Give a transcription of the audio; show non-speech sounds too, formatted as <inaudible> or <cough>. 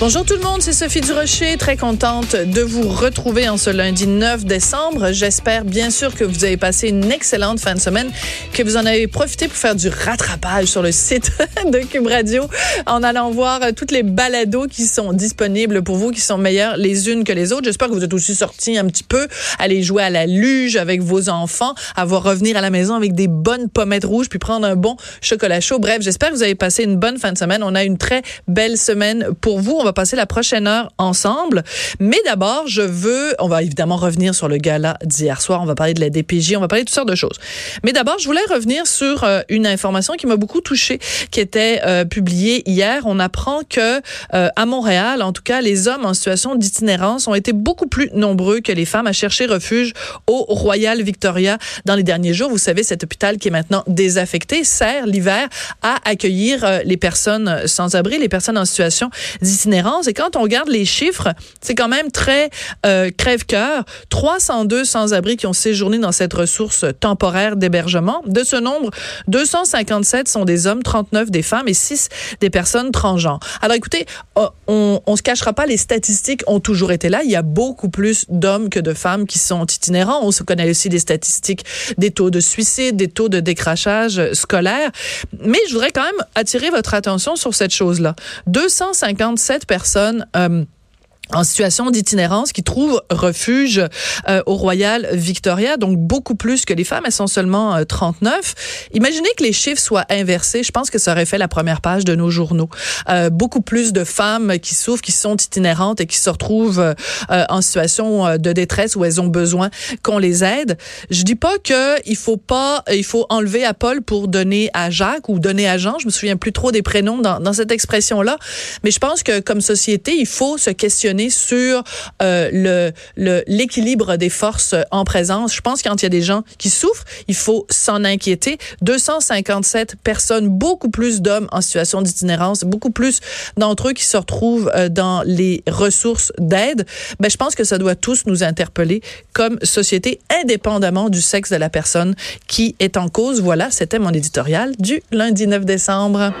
Bonjour tout le monde, c'est Sophie Durocher, très contente de vous retrouver en ce lundi 9 décembre. J'espère bien sûr que vous avez passé une excellente fin de semaine, que vous en avez profité pour faire du rattrapage sur le site <laughs> de Cube Radio en allant voir toutes les balados qui sont disponibles pour vous, qui sont meilleures les unes que les autres. J'espère que vous êtes aussi sortis un petit peu, aller jouer à la luge avec vos enfants, avoir revenir à la maison avec des bonnes pommettes rouges, puis prendre un bon chocolat chaud. Bref, j'espère que vous avez passé une bonne fin de semaine. On a une très belle semaine pour vous. Va passer la prochaine heure ensemble. Mais d'abord, je veux, on va évidemment revenir sur le gala d'hier soir. On va parler de la DPJ, on va parler de toutes sortes de choses. Mais d'abord, je voulais revenir sur euh, une information qui m'a beaucoup touchée, qui était euh, publiée hier. On apprend que euh, à Montréal, en tout cas, les hommes en situation d'itinérance ont été beaucoup plus nombreux que les femmes à chercher refuge au Royal Victoria dans les derniers jours. Vous savez, cet hôpital qui est maintenant désaffecté sert l'hiver à accueillir les personnes sans abri, les personnes en situation d'itinérance et quand on regarde les chiffres, c'est quand même très euh, crève-cœur. 302 sans-abri qui ont séjourné dans cette ressource temporaire d'hébergement. De ce nombre, 257 sont des hommes, 39 des femmes et 6 des personnes transgenres. Alors écoutez, oh, on, on se cachera pas, les statistiques ont toujours été là. Il y a beaucoup plus d'hommes que de femmes qui sont itinérants. On se connaît aussi des statistiques des taux de suicide, des taux de décrachage scolaire. Mais je voudrais quand même attirer votre attention sur cette chose-là. 257 personnes euh, en situation d'itinérance qui trouvent refuge euh, au Royal Victoria, donc beaucoup plus que les femmes. Elles sont seulement euh, 39. Imaginez que les chiffres soient inversés. Je pense que ça aurait fait la première page de nos journaux. Euh, beaucoup plus de femmes qui souffrent, qui sont itinérantes et qui se retrouvent euh, en situation de détresse où elles ont besoin qu'on les aide. Je dis pas que il faut pas, il faut enlever à Paul pour donner à Jacques ou donner à Jean. Je me souviens plus trop des prénoms dans, dans cette expression-là, mais je pense que comme société, il faut se questionner sur euh, le l'équilibre des forces en présence. Je pense que quand il y a des gens qui souffrent, il faut s'en inquiéter. 257 personnes, beaucoup plus d'hommes en situation d'itinérance, beaucoup plus d'entre eux qui se retrouvent euh, dans les ressources d'aide. Ben, je pense que ça doit tous nous interpeller comme société, indépendamment du sexe de la personne qui est en cause. Voilà, c'était mon éditorial du lundi 9 décembre.